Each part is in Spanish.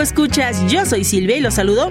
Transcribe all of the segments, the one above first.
escuchas, yo soy Silvia y los saludo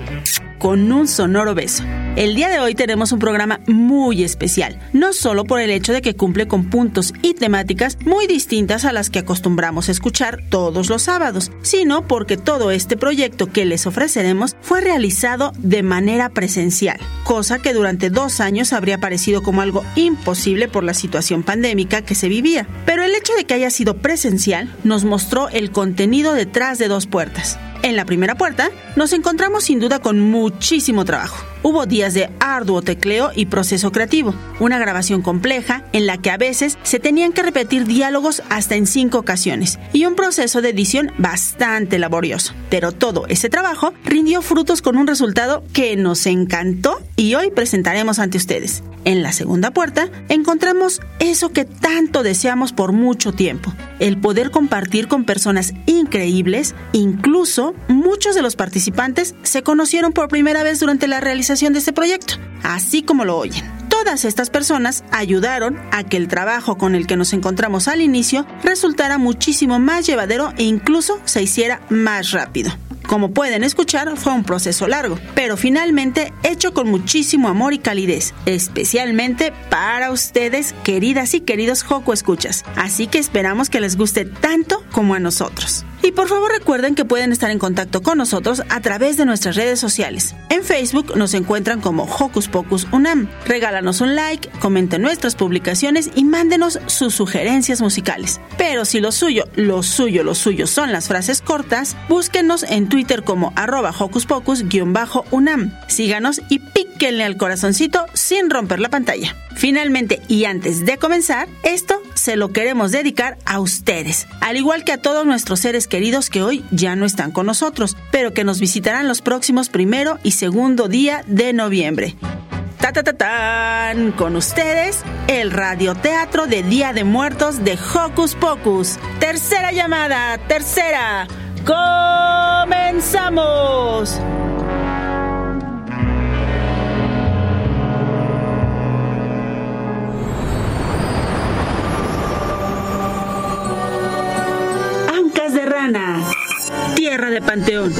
con un sonoro beso. El día de hoy tenemos un programa muy especial, no solo por el hecho de que cumple con puntos y temáticas muy distintas a las que acostumbramos escuchar todos los sábados, sino porque todo este proyecto que les ofreceremos fue realizado de manera presencial, cosa que durante dos años habría parecido como algo imposible por la situación pandémica que se vivía. Pero el hecho de que haya sido presencial nos mostró el contenido detrás de dos puertas. En la primera puerta nos encontramos sin duda con muchísimo trabajo. Hubo días de arduo tecleo y proceso creativo, una grabación compleja en la que a veces se tenían que repetir diálogos hasta en cinco ocasiones y un proceso de edición bastante laborioso. Pero todo ese trabajo rindió frutos con un resultado que nos encantó y hoy presentaremos ante ustedes. En la segunda puerta encontramos eso que tanto deseamos por mucho tiempo, el poder compartir con personas increíbles, incluso muchos de los participantes se conocieron por primera vez durante la realización de este proyecto, así como lo oyen. Todas estas personas ayudaron a que el trabajo con el que nos encontramos al inicio resultara muchísimo más llevadero e incluso se hiciera más rápido. Como pueden escuchar, fue un proceso largo, pero finalmente hecho con muchísimo amor y calidez, especialmente para ustedes, queridas y queridos Joco Escuchas. Así que esperamos que les guste tanto como a nosotros. Y por favor recuerden que pueden estar en contacto con nosotros a través de nuestras redes sociales. En Facebook nos encuentran como Hocus Pocus Unam. Regálanos un like, comenten nuestras publicaciones y mándenos sus sugerencias musicales. Pero si lo suyo, lo suyo, lo suyo son las frases cortas, búsquenos en Twitter como arroba Hocus Pocus-Unam. Síganos y píquenle al corazoncito sin romper la pantalla. Finalmente, y antes de comenzar, esto se lo queremos dedicar a ustedes, al igual que a todos nuestros seres queridos que hoy ya no están con nosotros, pero que nos visitarán los próximos primero y segundo día de noviembre. Ta, ta, ta, tan. Con ustedes, el radioteatro de Día de Muertos de Hocus Pocus. Tercera llamada, tercera. ¡Comenzamos! Tierra de panteón.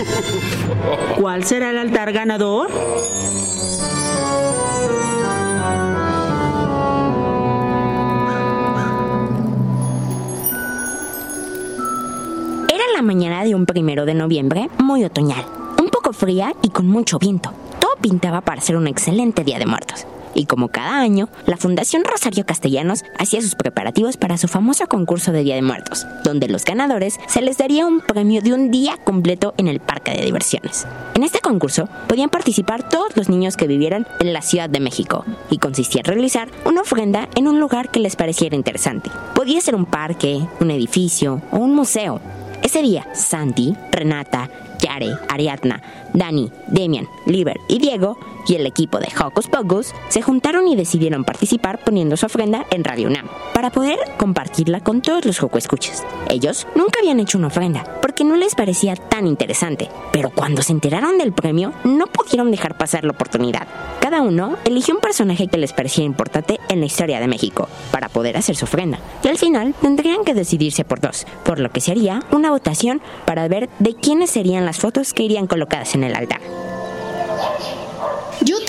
¿Cuál será el altar ganador? Era la mañana de un primero de noviembre, muy otoñal, un poco fría y con mucho viento. Todo pintaba para ser un excelente día de muertos y como cada año, la Fundación Rosario Castellanos hacía sus preparativos para su famoso concurso de Día de Muertos, donde los ganadores se les daría un premio de un día completo en el parque de diversiones. En este concurso podían participar todos los niños que vivieran en la Ciudad de México y consistía en realizar una ofrenda en un lugar que les pareciera interesante. Podía ser un parque, un edificio o un museo. Ese día, Santi, Renata, Yare, Ariadna, Dani, Demian, Liber y Diego y el equipo de Hocus Pocus se juntaron y decidieron participar poniendo su ofrenda en Radio UNAM para poder compartirla con todos los Joco Escuchas. Ellos nunca habían hecho una ofrenda porque no les parecía tan interesante, pero cuando se enteraron del premio no pudieron dejar pasar la oportunidad. Cada uno eligió un personaje que les parecía importante en la historia de México para poder hacer su ofrenda y al final tendrían que decidirse por dos, por lo que se haría una votación para ver de quiénes serían las fotos que irían colocadas en el altar.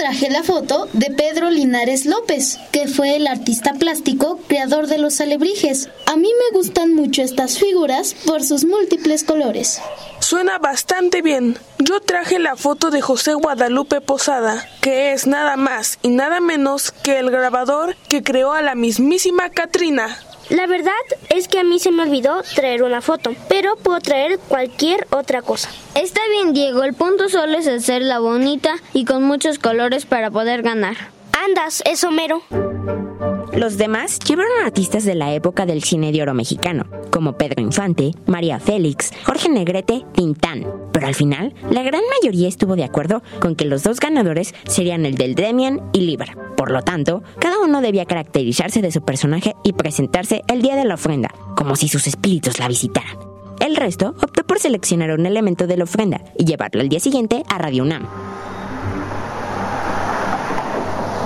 traje la foto de Pedro Linares López, que fue el artista plástico creador de los alebrijes. A mí me gustan mucho estas figuras por sus múltiples colores. Suena bastante bien. Yo traje la foto de José Guadalupe Posada, que es nada más y nada menos que el grabador que creó a la mismísima Katrina. La verdad es que a mí se me olvidó traer una foto, pero puedo traer cualquier otra cosa. Está bien, Diego, el punto solo es hacerla bonita y con muchos colores para poder ganar. Andas, es Homero. Los demás llevaron artistas de la época del cine de oro mexicano, como Pedro Infante, María Félix, Jorge Negrete, Tintán. Pero al final, la gran mayoría estuvo de acuerdo con que los dos ganadores serían el del Demian y Liber. Por lo tanto, cada uno debía caracterizarse de su personaje y presentarse el día de la ofrenda, como si sus espíritus la visitaran. El resto optó por seleccionar un elemento de la ofrenda y llevarlo al día siguiente a Radio UNAM.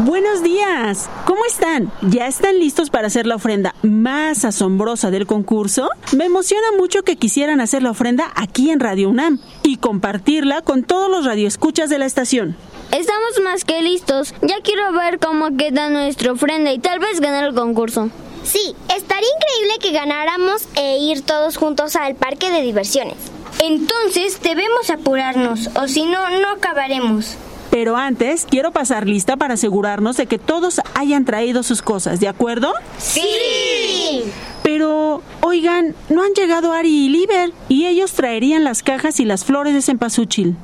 Buenos días, ¿cómo están? ¿Ya están listos para hacer la ofrenda más asombrosa del concurso? Me emociona mucho que quisieran hacer la ofrenda aquí en Radio UNAM y compartirla con todos los radioescuchas de la estación. Estamos más que listos. Ya quiero ver cómo queda nuestra ofrenda y tal vez ganar el concurso. Sí, estaría increíble que ganáramos e ir todos juntos al parque de diversiones. Entonces debemos apurarnos, o si no, no acabaremos. Pero antes, quiero pasar lista para asegurarnos de que todos hayan traído sus cosas, ¿de acuerdo? ¡Sí! Pero, oigan, no han llegado Ari y Liber, y ellos traerían las cajas y las flores de cempasúchil.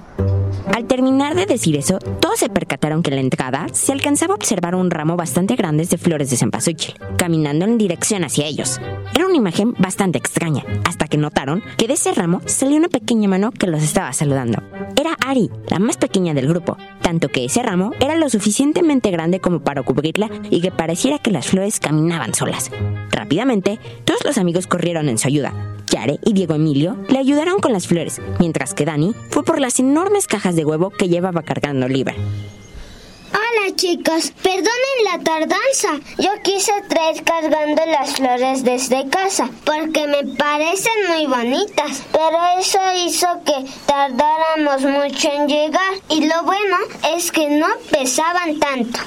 Al terminar de decir eso, todos se percataron que en la entrada se alcanzaba a observar un ramo bastante grande de flores de cempasúchil, caminando en dirección hacia ellos. Era una imagen bastante extraña, hasta que notaron que de ese ramo salió una pequeña mano que los estaba saludando. Era Ari, la más pequeña del grupo, tanto que ese ramo era lo suficientemente grande como para cubrirla y que pareciera que las flores caminaban solas. Rápidamente, todos los amigos corrieron en su ayuda, Yare y Diego Emilio le ayudaron con las flores, mientras que Dani fue por las enormes cajas de huevo que llevaba cargando Liber. Hola chicos, perdonen la tardanza. Yo quise traer cargando las flores desde casa porque me parecen muy bonitas, pero eso hizo que tardáramos mucho en llegar y lo bueno es que no pesaban tanto.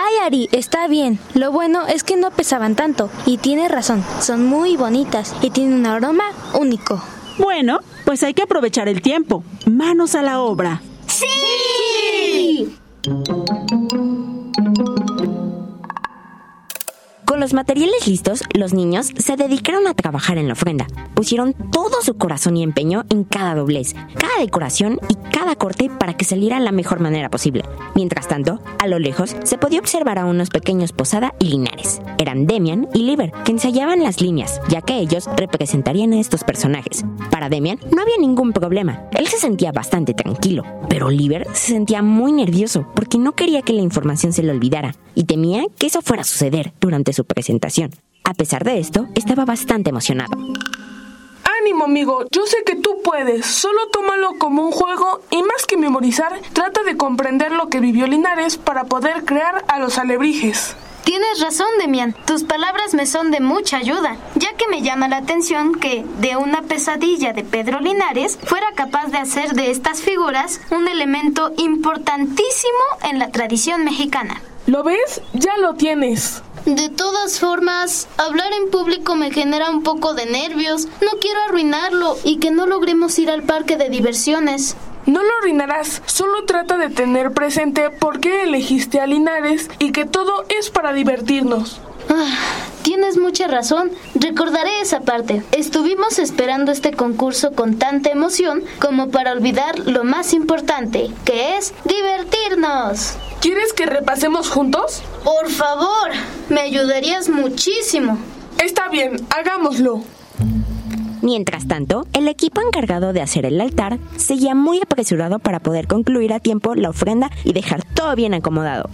Ay, Ari, está bien. Lo bueno es que no pesaban tanto. Y tiene razón, son muy bonitas y tienen un aroma único. Bueno, pues hay que aprovechar el tiempo. Manos a la obra. ¡Sí! Con los materiales listos, los niños se dedicaron a trabajar en la ofrenda. Pusieron todo su corazón y empeño en cada doblez, cada decoración y cada corte para que saliera la mejor manera posible. Mientras tanto, a lo lejos se podía observar a unos pequeños Posada y Linares. Eran Demian y Liber, que ensayaban las líneas, ya que ellos representarían a estos personajes. Para Demian no había ningún problema. Él se sentía bastante tranquilo, pero Liber se sentía muy nervioso porque no quería que la información se le olvidara y temía que eso fuera a suceder durante su presentación. A pesar de esto, estaba bastante emocionado. Ánimo, amigo, yo sé que tú puedes. Solo tómalo como un juego y más que memorizar, trata de comprender lo que vivió Linares para poder crear a los alebrijes. Tienes razón, Demian. Tus palabras me son de mucha ayuda, ya que me llama la atención que, de una pesadilla de Pedro Linares, fuera capaz de hacer de estas figuras un elemento importantísimo en la tradición mexicana. ¿Lo ves? Ya lo tienes. De todas formas, hablar en público me genera un poco de nervios. No quiero arruinarlo y que no logremos ir al parque de diversiones. No lo arruinarás, solo trata de tener presente por qué elegiste a Linares y que todo es para divertirnos. Ah, tienes mucha razón. Recordaré esa parte. Estuvimos esperando este concurso con tanta emoción como para olvidar lo más importante, que es divertirnos. ¿Quieres que repasemos juntos? Por favor, me ayudarías muchísimo. Está bien, hagámoslo. Mientras tanto, el equipo encargado de hacer el altar seguía muy apresurado para poder concluir a tiempo la ofrenda y dejar todo bien acomodado.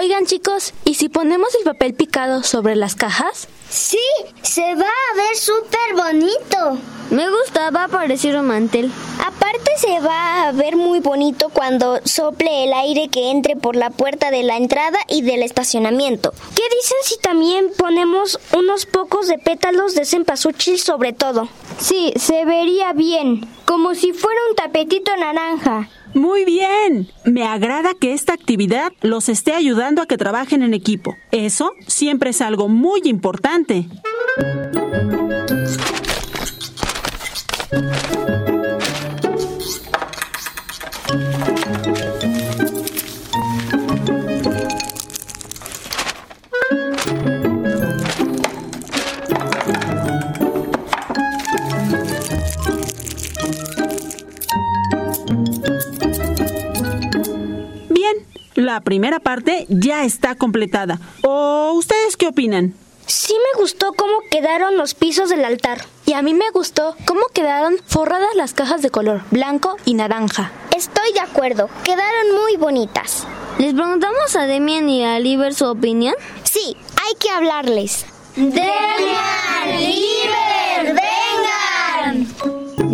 Oigan chicos, ¿y si ponemos el papel picado sobre las cajas? Sí, se va a ver súper bonito. Me gusta, va a parecer un mantel. Aparte se va a ver muy bonito cuando sople el aire que entre por la puerta de la entrada y del estacionamiento. ¿Qué dicen si también ponemos unos pocos de pétalos de cempasúchil sobre todo? Sí, se vería bien, como si fuera un tapetito naranja. Muy bien. Me agrada que esta actividad los esté ayudando a que trabajen en equipo. Eso siempre es algo muy importante. La primera parte ya está completada. ¿O ustedes qué opinan? Sí me gustó cómo quedaron los pisos del altar. Y a mí me gustó cómo quedaron forradas las cajas de color blanco y naranja. Estoy de acuerdo, quedaron muy bonitas. ¿Les preguntamos a Demian y a Liber su opinión? Sí, hay que hablarles. ¡Demian! ¡Liber!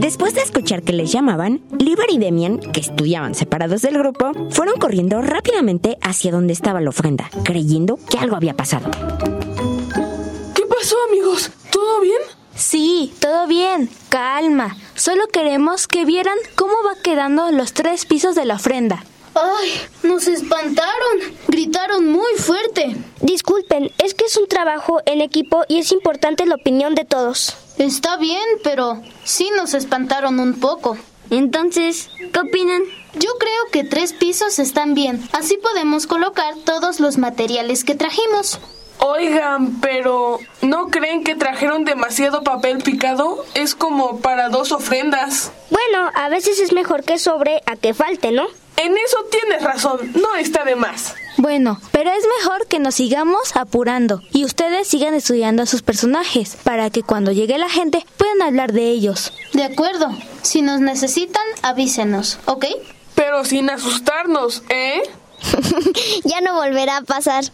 Después de escuchar que les llamaban, Liber y Demian, que estudiaban separados del grupo, fueron corriendo rápidamente hacia donde estaba la ofrenda, creyendo que algo había pasado. ¿Qué pasó, amigos? ¿Todo bien? Sí, todo bien. Calma. Solo queremos que vieran cómo va quedando los tres pisos de la ofrenda. ¡Ay! Nos espantaron. Gritaron muy fuerte. Disculpen, es que es un trabajo en equipo y es importante la opinión de todos. Está bien, pero sí nos espantaron un poco. Entonces, ¿qué opinan? Yo creo que tres pisos están bien. Así podemos colocar todos los materiales que trajimos. Oigan, pero ¿no creen que trajeron demasiado papel picado? Es como para dos ofrendas. Bueno, a veces es mejor que sobre a que falte, ¿no? En eso tienes razón, no está de más. Bueno, pero es mejor que nos sigamos apurando y ustedes sigan estudiando a sus personajes para que cuando llegue la gente puedan hablar de ellos. De acuerdo. Si nos necesitan, avísenos, ¿ok? Pero sin asustarnos, ¿eh? ya no volverá a pasar.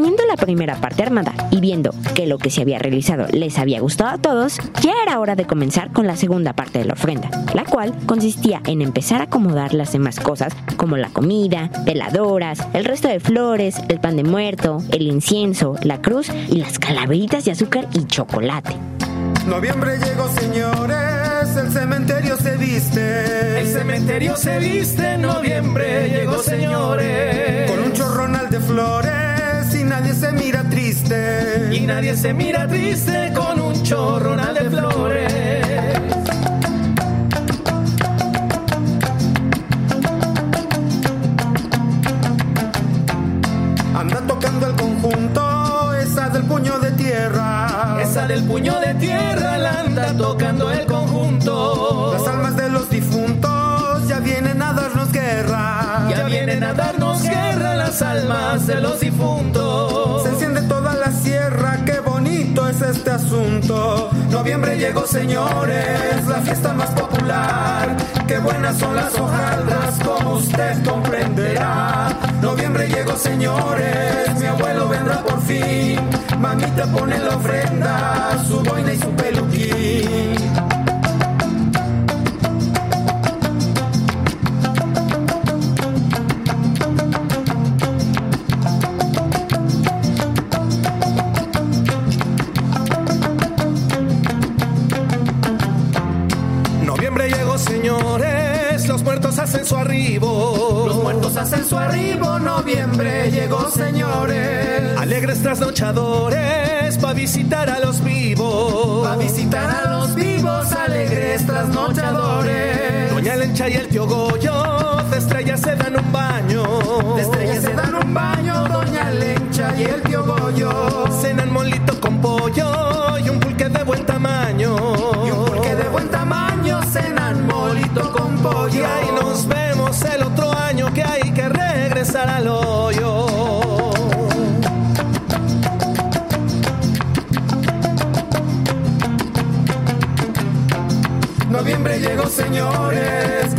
Teniendo la primera parte armada y viendo que lo que se había realizado les había gustado a todos, ya era hora de comenzar con la segunda parte de la ofrenda, la cual consistía en empezar a acomodar las demás cosas como la comida, veladoras, el resto de flores, el pan de muerto, el incienso, la cruz y las calaveritas de azúcar y chocolate. Noviembre llegó, señores, el cementerio se viste. El cementerio se viste, noviembre llegó, nadie se mira triste con un chorronal Noviembre llegó, señores, la fiesta más popular. Qué buenas son las hojaldras, como usted comprenderá. Noviembre llegó, señores, mi abuelo vendrá por fin. Mamita pone la ofrenda, su boina y su peluquín. Y el tío Goyo, de estrellas se dan un baño. De estrellas se dan un baño, Doña Lencha y el tío Goyo. Cenan molito con pollo y un pulque de buen tamaño. Y un pulque de buen tamaño, cenan molito con pollo. Y ahí nos vemos el otro año que hay que regresar al hoyo. Noviembre llegó, señores,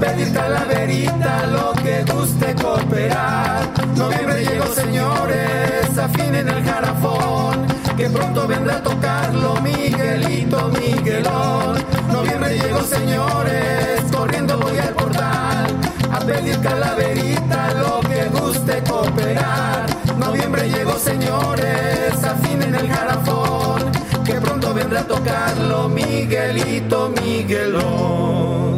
pedir calaverita, lo que guste cooperar. Noviembre llegó, señores, afinen el jarafón, que pronto vendrá a tocarlo Miguelito, Miguelón. Noviembre llegó, señores, corriendo voy al portal a pedir calaverita, lo que guste cooperar. Noviembre llegó, señores, afinen el garafón, que pronto vendrá a tocarlo Miguelito, Miguelón.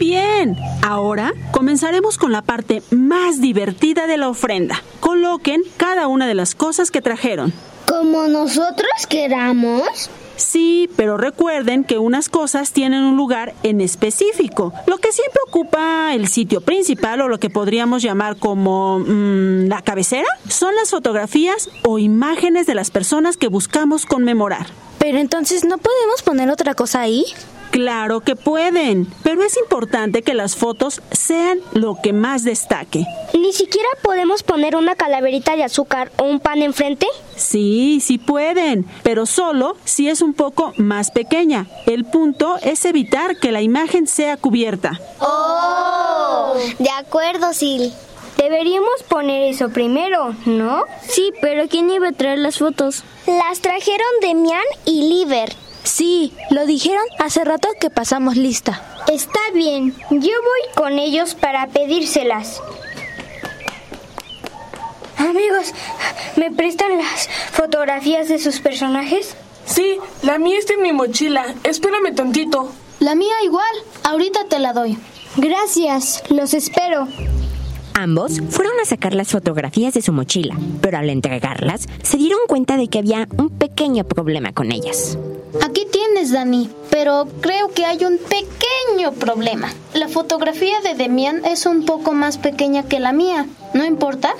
Bien, ahora comenzaremos con la parte más divertida de la ofrenda. Coloquen cada una de las cosas que trajeron. ¿Como nosotros queramos? Sí, pero recuerden que unas cosas tienen un lugar en específico. Lo que siempre ocupa el sitio principal o lo que podríamos llamar como mm, la cabecera son las fotografías o imágenes de las personas que buscamos conmemorar. Pero entonces no podemos poner otra cosa ahí. Claro que pueden, pero es importante que las fotos sean lo que más destaque. ¿Ni siquiera podemos poner una calaverita de azúcar o un pan enfrente? Sí, sí pueden, pero solo si es un poco más pequeña. El punto es evitar que la imagen sea cubierta. ¡Oh! De acuerdo, Sil. Deberíamos poner eso primero, ¿no? Sí, pero ¿quién iba a traer las fotos? Las trajeron Demian y Liver. Sí, lo dijeron hace rato que pasamos lista. Está bien, yo voy con ellos para pedírselas. Amigos, ¿me prestan las fotografías de sus personajes? Sí, la mía está en mi mochila. Espérame tantito. La mía igual. Ahorita te la doy. Gracias, los espero. Ambos fueron a sacar las fotografías de su mochila, pero al entregarlas se dieron cuenta de que había un pequeño problema con ellas. Aquí tienes, Dani, pero creo que hay un pequeño problema. La fotografía de Demian es un poco más pequeña que la mía. ¿No importa?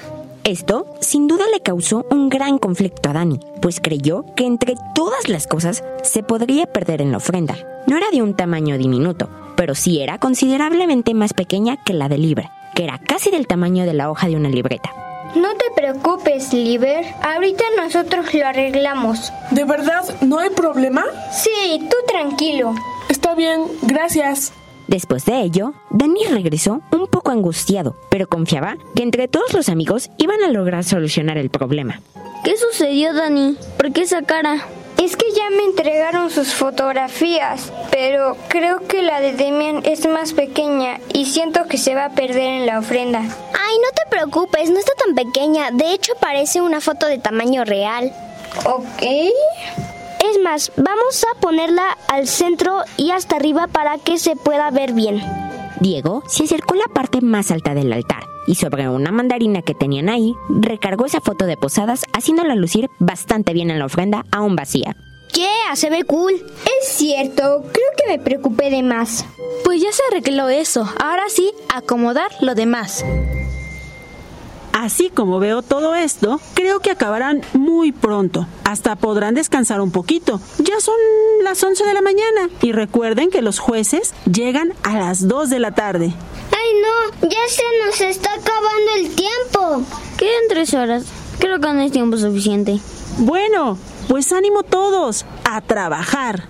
Esto, sin duda, le causó un gran conflicto a Dani, pues creyó que entre todas las cosas se podría perder en la ofrenda. No era de un tamaño diminuto, pero sí era considerablemente más pequeña que la de Libra, que era casi del tamaño de la hoja de una libreta. No te preocupes, Liber. Ahorita nosotros lo arreglamos. ¿De verdad no hay problema? Sí, tú tranquilo. Está bien, gracias. Después de ello, Dani regresó un poco angustiado, pero confiaba que entre todos los amigos iban a lograr solucionar el problema. ¿Qué sucedió, Dani? ¿Por qué esa cara? Es que ya me entregaron sus fotografías, pero creo que la de Demian es más pequeña y siento que se va a perder en la ofrenda. Ay, no te preocupes, no está tan pequeña. De hecho, parece una foto de tamaño real. Ok. Es más, vamos a ponerla al centro y hasta arriba para que se pueda ver bien. Diego se acercó a la parte más alta del altar y sobre una mandarina que tenían ahí, recargó esa foto de posadas haciéndola lucir bastante bien en la ofrenda aún vacía. Yeah, se ve cool. Es cierto, creo que me preocupé de más. Pues ya se arregló eso. Ahora sí, acomodar lo demás. Así como veo todo esto, creo que acabarán muy pronto. Hasta podrán descansar un poquito. Ya son las 11 de la mañana. Y recuerden que los jueces llegan a las 2 de la tarde. Ay, no, ya se nos está acabando el tiempo. Quedan tres horas. Creo que no es tiempo suficiente. Bueno, pues ánimo todos a trabajar.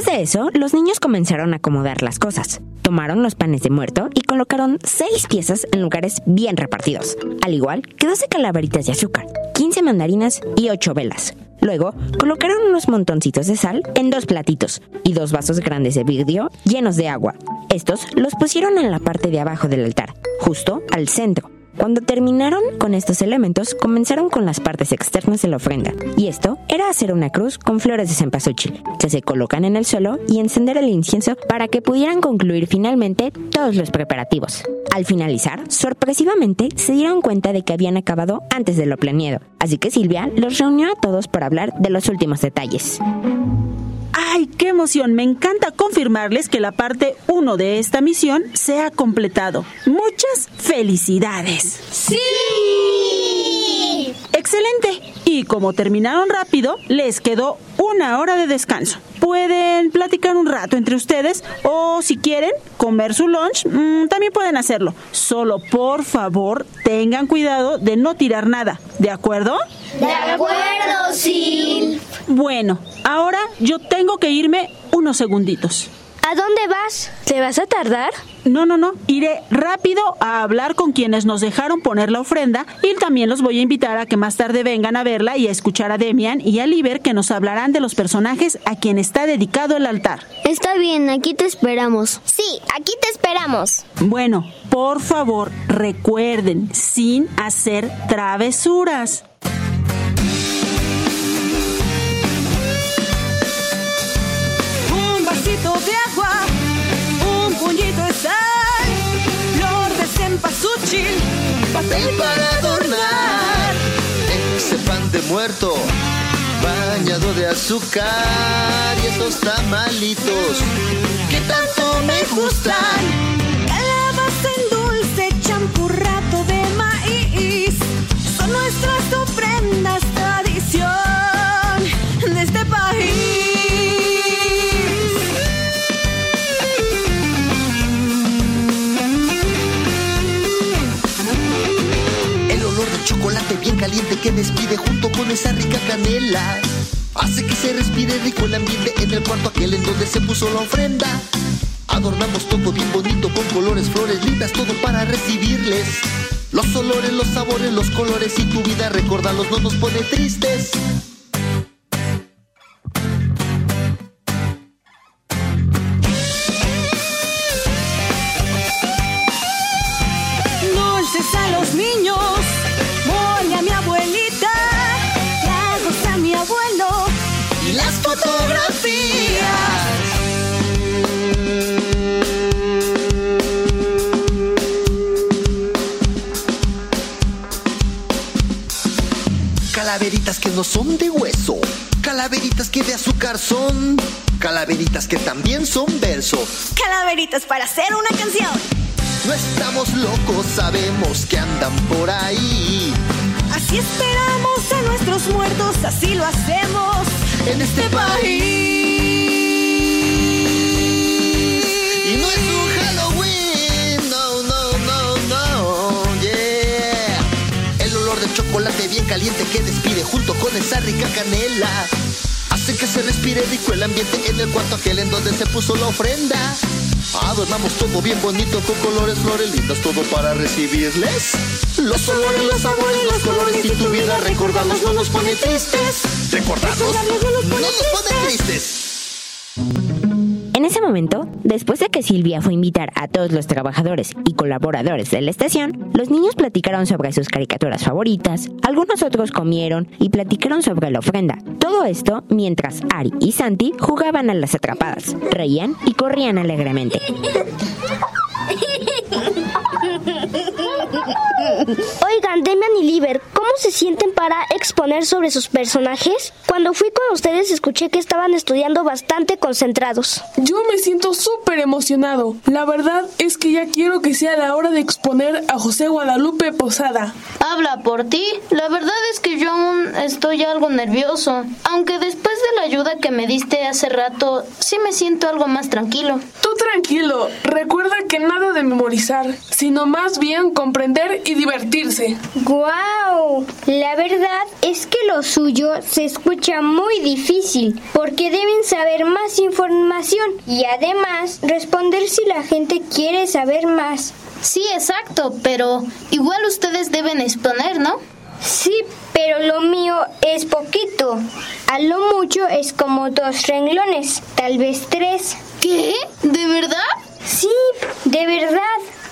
Después de eso, los niños comenzaron a acomodar las cosas. Tomaron los panes de muerto y colocaron seis piezas en lugares bien repartidos, al igual que 12 calaveritas de azúcar, 15 mandarinas y 8 velas. Luego, colocaron unos montoncitos de sal en dos platitos y dos vasos grandes de vidrio llenos de agua. Estos los pusieron en la parte de abajo del altar, justo al centro. Cuando terminaron con estos elementos, comenzaron con las partes externas de la ofrenda. Y esto era hacer una cruz con flores de cempasúchil, que se colocan en el suelo y encender el incienso para que pudieran concluir finalmente todos los preparativos. Al finalizar, sorpresivamente se dieron cuenta de que habían acabado antes de lo planeado, así que Silvia los reunió a todos para hablar de los últimos detalles. ¡Ay, qué emoción! Me encanta confirmarles que la parte 1 de esta misión se ha completado. Muchas felicidades. ¡Sí! Excelente. Y como terminaron rápido, les quedó una hora de descanso. Pueden platicar un rato entre ustedes o si quieren comer su lunch, mmm, también pueden hacerlo. Solo por favor tengan cuidado de no tirar nada. ¿De acuerdo? De acuerdo, Sil. Bueno, ahora yo tengo que irme unos segunditos. ¿A dónde vas? ¿Te vas a tardar? No, no, no. Iré rápido a hablar con quienes nos dejaron poner la ofrenda y también los voy a invitar a que más tarde vengan a verla y a escuchar a Demian y a Liber que nos hablarán de los personajes a quien está dedicado el altar. Está bien, aquí te esperamos. Sí, aquí te esperamos. Bueno, por favor, recuerden, sin hacer travesuras. Papel para adornar. Ese pan de muerto, bañado de azúcar y esos tamalitos que tanto me gustan. Calabaza en caliente que despide junto con esa rica canela. Hace que se respire rico el ambiente en el cuarto aquel en donde se puso la ofrenda. Adornamos todo bien bonito con colores, flores lindas, todo para recibirles. Los olores, los sabores, los colores y tu vida, recordarlos no nos pone tristes. Calaveritas que no son de hueso, calaveritas que de azúcar son, calaveritas que también son verso. Calaveritas para hacer una canción. No estamos locos, sabemos que andan por ahí. Así esperamos a nuestros muertos, así lo hacemos en este país. Y no es un chocolate bien caliente que despide junto con esa rica canela. Hace que se respire rico el ambiente en el cuarto aquel en donde se puso la ofrenda. Adornamos todo bien bonito con colores, flores lindas, todo para recibirles. Los olores, los sabores, los colores y tu vida, recordarlos no nos pone tristes. Recordarlos no nos pone tristes. En ese momento, después de que Silvia fue a invitar a todos los trabajadores y colaboradores de la estación, los niños platicaron sobre sus caricaturas favoritas, algunos otros comieron y platicaron sobre la ofrenda. Todo esto mientras Ari y Santi jugaban a las atrapadas, reían y corrían alegremente. Oigan, Demian y Liber, ¿cómo se sienten para exponer sobre sus personajes? Cuando fui con ustedes escuché que estaban estudiando bastante concentrados. Yo me siento súper emocionado. La verdad es que ya quiero que sea la hora de exponer a José Guadalupe Posada. Habla por ti. La verdad es que yo aún estoy algo nervioso. Aunque después de la ayuda que me diste hace rato, sí me siento algo más tranquilo. Tú tranquilo. Recuerda que nada de memorizar, sino más bien comprender y divertirse. ¡Guau! La verdad es que lo suyo se escucha muy difícil, porque deben saber más información y además responder si la gente quiere saber más. Sí, exacto, pero igual ustedes deben exponer, ¿no? Sí, pero lo mío es poquito. A lo mucho es como dos renglones, tal vez tres. ¿Qué? ¿De verdad? Sí, de verdad.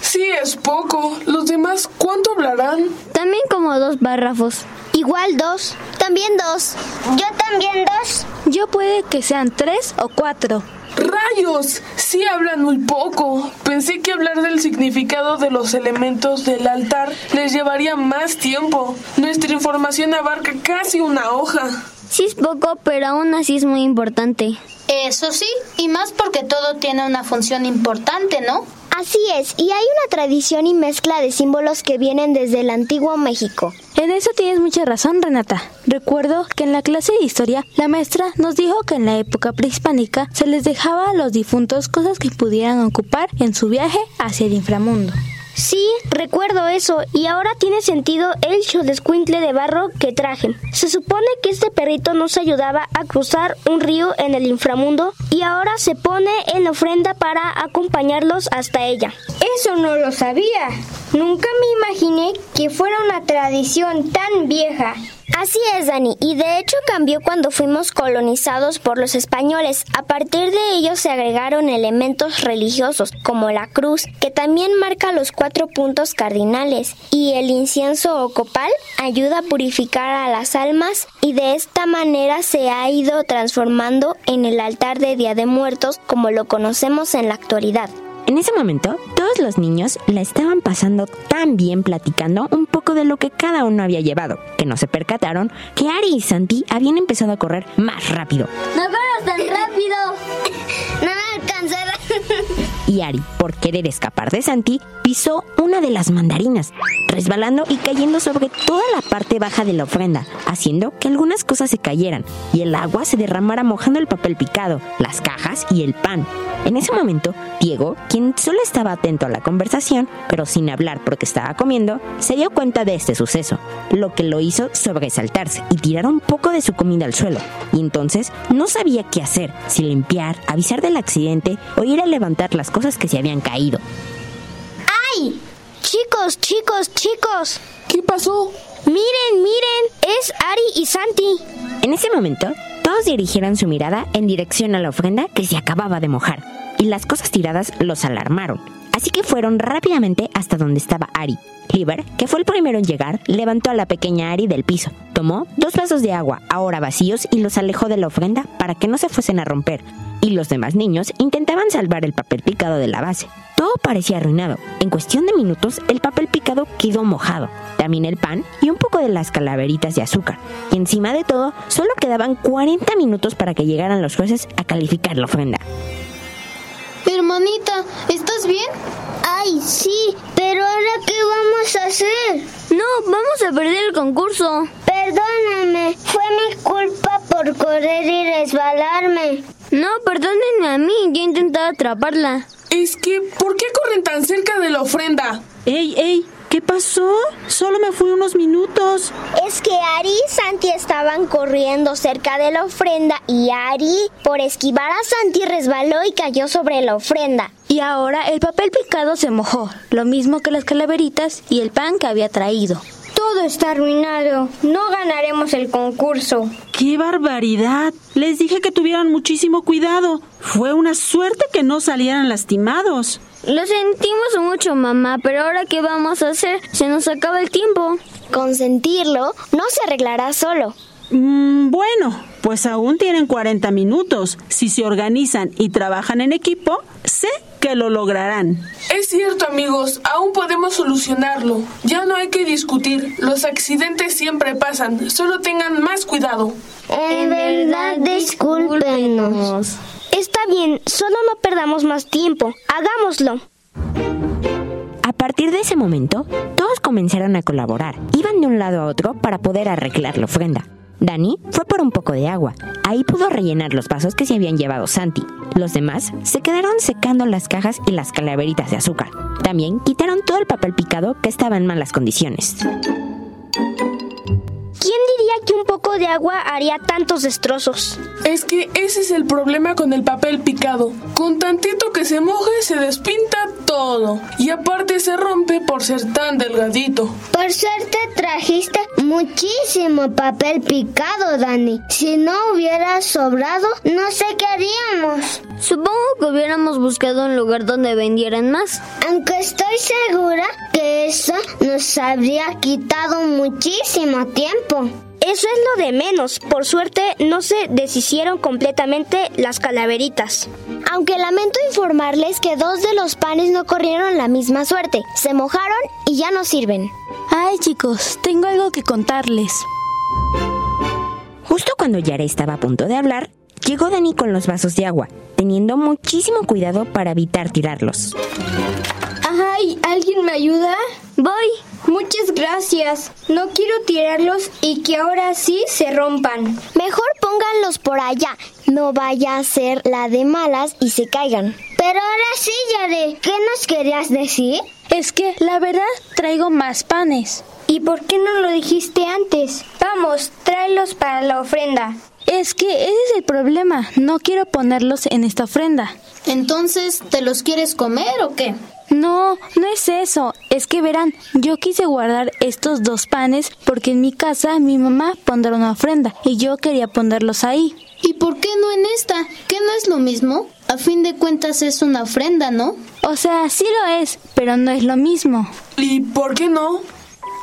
Sí, es poco. ¿Los demás cuánto hablarán? También como dos párrafos. Igual dos. También dos. Yo también dos. Yo puede que sean tres o cuatro. ¡Rayos! Sí hablan muy poco. Pensé que hablar del significado de los elementos del altar les llevaría más tiempo. Nuestra información abarca casi una hoja. Sí es poco, pero aún así es muy importante. Eso sí, y más porque todo tiene una función importante, ¿no? Así es, y hay una tradición y mezcla de símbolos que vienen desde el antiguo México. En eso tienes mucha razón, Renata. Recuerdo que en la clase de historia la maestra nos dijo que en la época prehispánica se les dejaba a los difuntos cosas que pudieran ocupar en su viaje hacia el inframundo. Sí, recuerdo eso, y ahora tiene sentido el cholescuintle de barro que traje. Se supone que este perrito nos ayudaba a cruzar un río en el inframundo y ahora se pone en ofrenda para acompañarlos hasta ella. Eso no lo sabía. Nunca me imaginé que fuera una tradición tan vieja. Así es, Dani, y de hecho cambió cuando fuimos colonizados por los españoles. A partir de ello se agregaron elementos religiosos, como la cruz, que también marca los cuatro puntos cardinales, y el incienso o copal ayuda a purificar a las almas y de esta manera se ha ido transformando en el altar de Día de Muertos como lo conocemos en la actualidad. En ese momento, todos los niños la estaban pasando tan bien platicando un poco de lo que cada uno había llevado, que no se percataron que Ari y Santi habían empezado a correr más rápido. ¡No corras tan rápido! ¡No! Y Ari, por querer escapar de Santi, pisó una de las mandarinas, resbalando y cayendo sobre toda la parte baja de la ofrenda, haciendo que algunas cosas se cayeran y el agua se derramara mojando el papel picado, las cajas y el pan. En ese momento, Diego, quien solo estaba atento a la conversación, pero sin hablar porque estaba comiendo, se dio cuenta de este suceso, lo que lo hizo sobresaltarse y tirar un poco de su comida al suelo. Y entonces no sabía qué hacer, si limpiar, avisar del accidente o ir a levantar las cosas que se habían caído. ¡Ay! Chicos, chicos, chicos. ¿Qué pasó? Miren, miren, es Ari y Santi. En ese momento, todos dirigieron su mirada en dirección a la ofrenda que se acababa de mojar, y las cosas tiradas los alarmaron. Así que fueron rápidamente hasta donde estaba Ari. Liber, que fue el primero en llegar, levantó a la pequeña Ari del piso, tomó dos vasos de agua, ahora vacíos, y los alejó de la ofrenda para que no se fuesen a romper, y los demás niños intentaban salvar el papel picado de la base. Todo parecía arruinado. En cuestión de minutos, el papel picado quedó mojado, también el pan y un poco de las calaveritas de azúcar. Y encima de todo, solo quedaban 40 minutos para que llegaran los jueces a calificar la ofrenda. Hermanita, ¿estás bien? Ay, sí, pero ahora qué vamos a hacer? No, vamos a perder el concurso. Perdóname, fue mi culpa por correr y resbalarme. No, perdónenme a mí, yo intentaba atraparla. Es que, ¿por qué corren tan cerca de la ofrenda? ¡Ey, ey! ¿Qué pasó? Solo me fui unos minutos. Es que Ari y Santi estaban corriendo cerca de la ofrenda y Ari, por esquivar a Santi, resbaló y cayó sobre la ofrenda. Y ahora el papel picado se mojó, lo mismo que las calaveritas y el pan que había traído. Todo está arruinado. No ganaremos el concurso. ¡Qué barbaridad! Les dije que tuvieran muchísimo cuidado. Fue una suerte que no salieran lastimados. Lo sentimos mucho, mamá, pero ahora qué vamos a hacer? Se nos acaba el tiempo. Consentirlo no se arreglará solo. Mm, bueno, pues aún tienen 40 minutos. Si se organizan y trabajan en equipo, sé que lo lograrán. Es cierto, amigos, aún podemos solucionarlo. Ya no hay que discutir. Los accidentes siempre pasan. Solo tengan más cuidado. En verdad, discúlpenos. Está bien, solo no perdamos más tiempo. Hagámoslo. A partir de ese momento, todos comenzaron a colaborar. Iban de un lado a otro para poder arreglar la ofrenda. Dani fue por un poco de agua. Ahí pudo rellenar los vasos que se habían llevado Santi. Los demás se quedaron secando las cajas y las calaveritas de azúcar. También quitaron todo el papel picado que estaba en malas condiciones. ¿Quién diría que un poco de agua haría tantos destrozos? Es que ese es el problema con el papel picado. Con tantito que se moje se despinta todo. Y aparte se rompe por ser tan delgadito. Por suerte trajiste muchísimo papel picado, Dani. Si no hubiera sobrado, no sé qué haríamos. Supongo que hubiéramos buscado un lugar donde vendieran más. Aunque estoy segura que eso nos habría quitado muchísimo tiempo. Eso es lo de menos. Por suerte no se deshicieron completamente las calaveritas. Aunque lamento informarles que dos de los panes no corrieron la misma suerte. Se mojaron y ya no sirven. Ay chicos, tengo algo que contarles. Justo cuando Yara estaba a punto de hablar, llegó Dani con los vasos de agua, teniendo muchísimo cuidado para evitar tirarlos. Ay, ¿alguien me ayuda? Voy. Muchas gracias. No quiero tirarlos y que ahora sí se rompan. Mejor pónganlos por allá. No vaya a ser la de malas y se caigan. Pero ahora sí, Yare, ¿qué nos querías decir? Es que, la verdad, traigo más panes. ¿Y por qué no lo dijiste antes? Vamos, tráelos para la ofrenda. Es que ese es el problema. No quiero ponerlos en esta ofrenda. Entonces, ¿te los quieres comer o qué? No, no es eso. Es que verán, yo quise guardar estos dos panes porque en mi casa mi mamá pondrá una ofrenda y yo quería ponerlos ahí. ¿Y por qué no en esta? ¿Qué no es lo mismo? A fin de cuentas es una ofrenda, ¿no? O sea, sí lo es, pero no es lo mismo. ¿Y por qué no?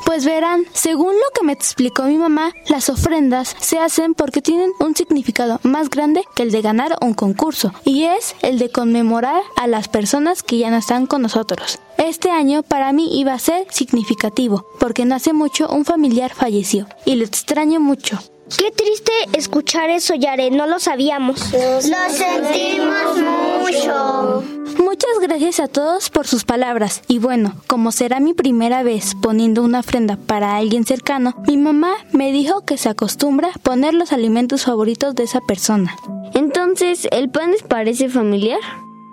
Pues verán, según lo que me explicó mi mamá, las ofrendas se hacen porque tienen un significado más grande que el de ganar un concurso, y es el de conmemorar a las personas que ya no están con nosotros. Este año para mí iba a ser significativo, porque no hace mucho un familiar falleció, y lo extraño mucho. Qué triste escuchar eso, Yare, no lo sabíamos. Lo sentimos mucho. Muchas gracias a todos por sus palabras. Y bueno, como será mi primera vez poniendo una ofrenda para alguien cercano, mi mamá me dijo que se acostumbra poner los alimentos favoritos de esa persona. Entonces, ¿el pan les parece familiar?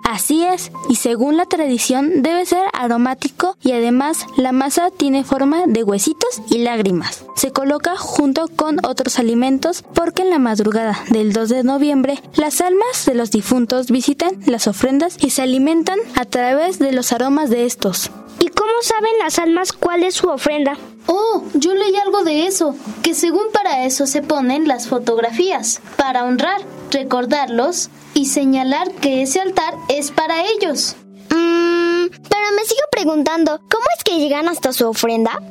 Así es, y según la tradición debe ser aromático y además la masa tiene forma de huesitos y lágrimas. Se coloca junto con otros alimentos porque en la madrugada del 2 de noviembre las almas de los difuntos visitan las ofrendas y se alimentan a través de los aromas de estos. ¿Y cómo saben las almas cuál es su ofrenda? Oh, yo leí algo de eso, que según para eso se ponen las fotografías, para honrar, recordarlos y señalar que ese altar es para ellos. Mmm, pero me sigo preguntando, ¿cómo es que llegan hasta su ofrenda?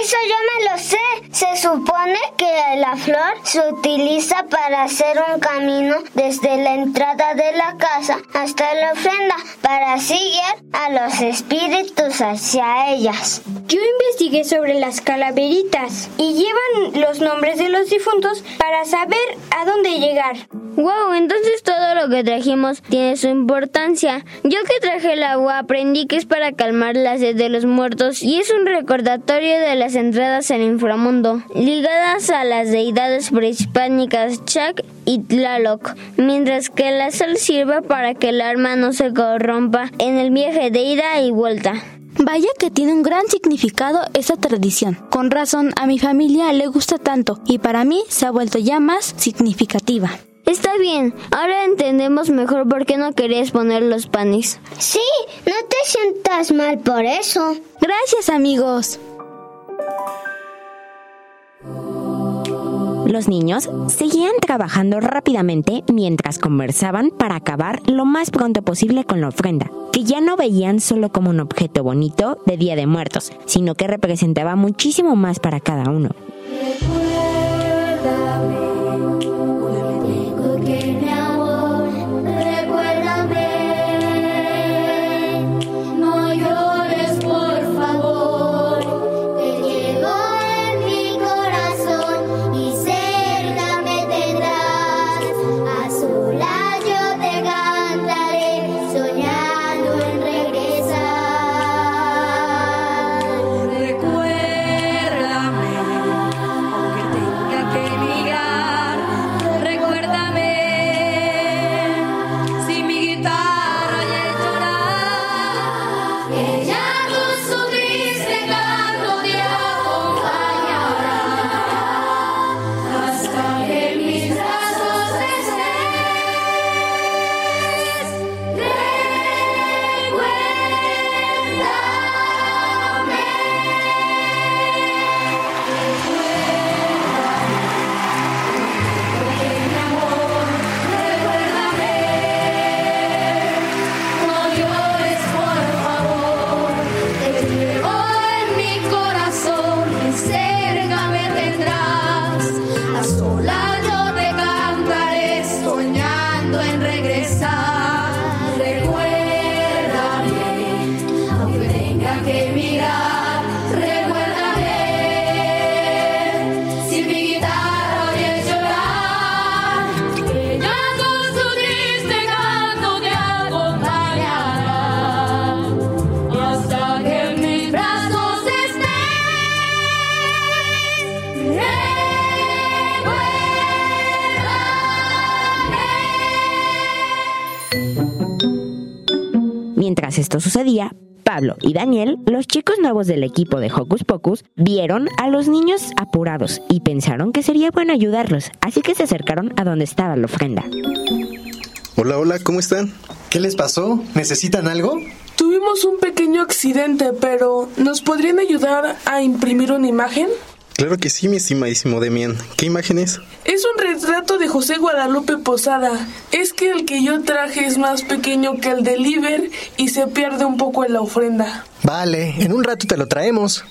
Eso yo me lo sé. Se supone que la flor se utiliza para hacer un camino desde la entrada de la casa hasta la ofrenda para así guiar a los espíritus hacia ellas. Yo investigué sobre las calaveritas y llevan los nombres de los difuntos para saber a dónde llegar. Wow, entonces todo lo que trajimos tiene su importancia. Yo que traje el agua aprendí que es para calmar la sed de los muertos y es un recordatorio de las entradas al inframundo, ligadas a las deidades prehispánicas Chak y Tlaloc, mientras que la sal sirve para que el alma no se corrompa en el viaje de ida y vuelta. Vaya que tiene un gran significado esta tradición. Con razón a mi familia le gusta tanto y para mí se ha vuelto ya más significativa. Está bien, ahora entendemos mejor por qué no querías poner los panes. Sí, no te sientas mal por eso. Gracias amigos. Los niños seguían trabajando rápidamente mientras conversaban para acabar lo más pronto posible con la ofrenda, que ya no veían solo como un objeto bonito de Día de Muertos, sino que representaba muchísimo más para cada uno. Esto sucedía, Pablo y Daniel, los chicos nuevos del equipo de Hocus Pocus, vieron a los niños apurados y pensaron que sería bueno ayudarlos, así que se acercaron a donde estaba la ofrenda. Hola, hola, ¿cómo están? ¿Qué les pasó? ¿Necesitan algo? Tuvimos un pequeño accidente, pero ¿nos podrían ayudar a imprimir una imagen? Claro que sí, mi estimadísimo Demian. ¿Qué imagen es? Es un retrato de José Guadalupe Posada. Es que el que yo traje es más pequeño que el de Liber y se pierde un poco en la ofrenda. Vale, en un rato te lo traemos.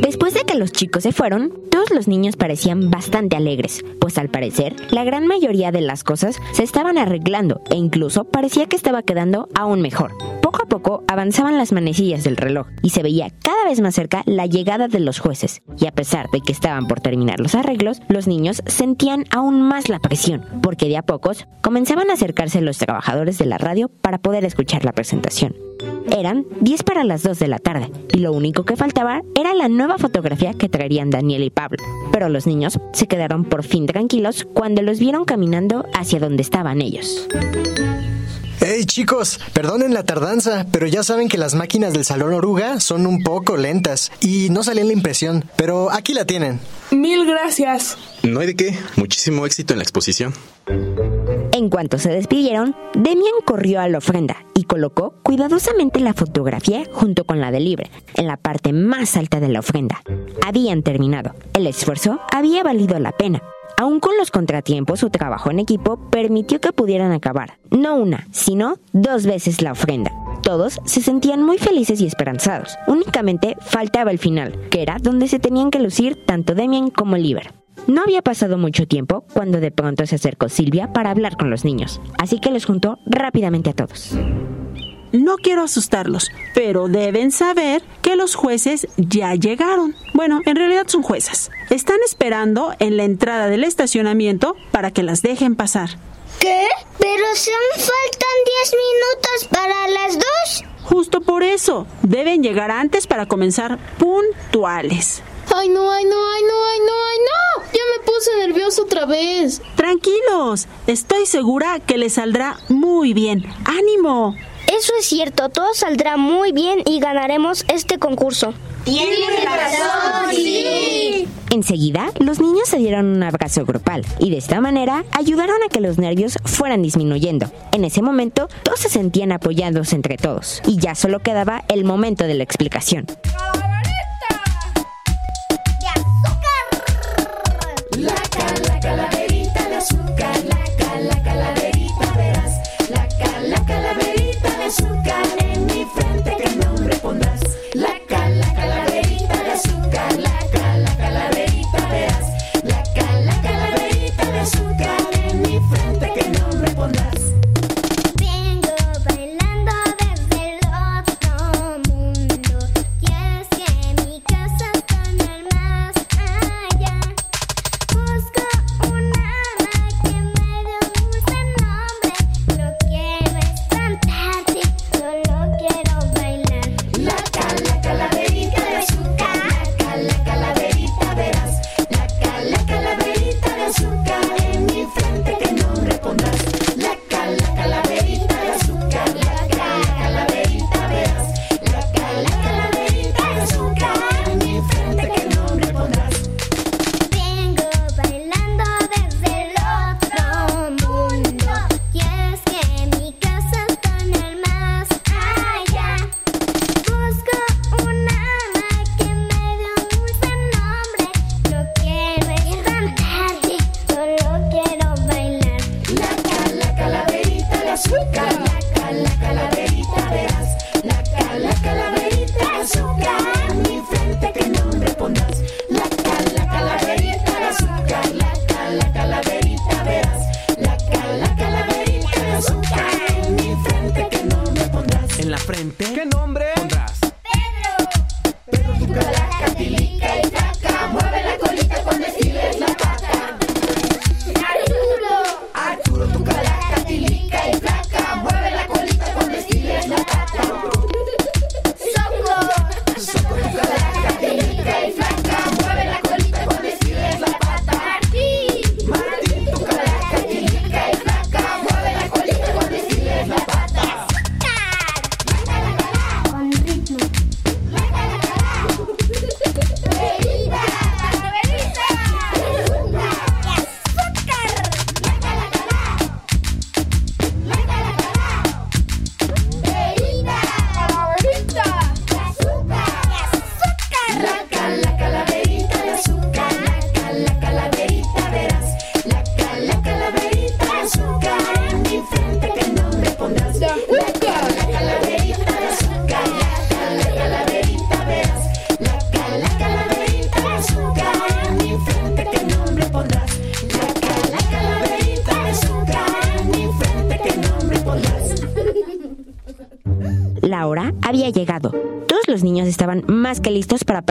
Después de que los chicos se fueron, todos los niños parecían bastante alegres, pues al parecer la gran mayoría de las cosas se estaban arreglando e incluso parecía que estaba quedando aún mejor. Poco a poco avanzaban las manecillas del reloj y se veía cada vez más cerca la llegada de los jueces. Y a pesar de que estaban por terminar los arreglos, los niños sentían aún más la presión, porque de a pocos comenzaban a acercarse los trabajadores de la radio para poder escuchar la presentación. Eran 10 para las 2 de la tarde y lo único que faltaba era la nueva fotografía que traerían Daniel y Pablo. Pero los niños se quedaron por fin tranquilos cuando los vieron caminando hacia donde estaban ellos. Hey chicos, perdonen la tardanza, pero ya saben que las máquinas del Salón Oruga son un poco lentas y no salía la impresión, pero aquí la tienen. Mil gracias. No hay de qué. Muchísimo éxito en la exposición. En cuanto se despidieron, Demian corrió a la ofrenda y colocó cuidadosamente la fotografía junto con la de Libre, en la parte más alta de la ofrenda. Habían terminado. El esfuerzo había valido la pena. Aún con los contratiempos, su trabajo en equipo permitió que pudieran acabar, no una, sino dos veces la ofrenda. Todos se sentían muy felices y esperanzados. Únicamente faltaba el final, que era donde se tenían que lucir tanto Demian como Liber. No había pasado mucho tiempo cuando de pronto se acercó Silvia para hablar con los niños, así que los juntó rápidamente a todos. No quiero asustarlos, pero deben saber que los jueces ya llegaron. Bueno, en realidad son juezas. Están esperando en la entrada del estacionamiento para que las dejen pasar. ¿Qué? Pero solo faltan 10 minutos para las dos. Justo por eso, deben llegar antes para comenzar puntuales. Ay, no, ay, no, ay, no, ay, no, ay, no. Ya me puse nervioso otra vez. Tranquilos, estoy segura que les saldrá muy bien. ¡Ánimo! Eso es cierto, todo saldrá muy bien y ganaremos este concurso. Tienes razón, sí. Enseguida, los niños se dieron un abrazo grupal y de esta manera ayudaron a que los nervios fueran disminuyendo. En ese momento, todos se sentían apoyados entre todos y ya solo quedaba el momento de la explicación. Calaverita de azúcar, la cala, calaverita verás. La cala, calaverita de azúcar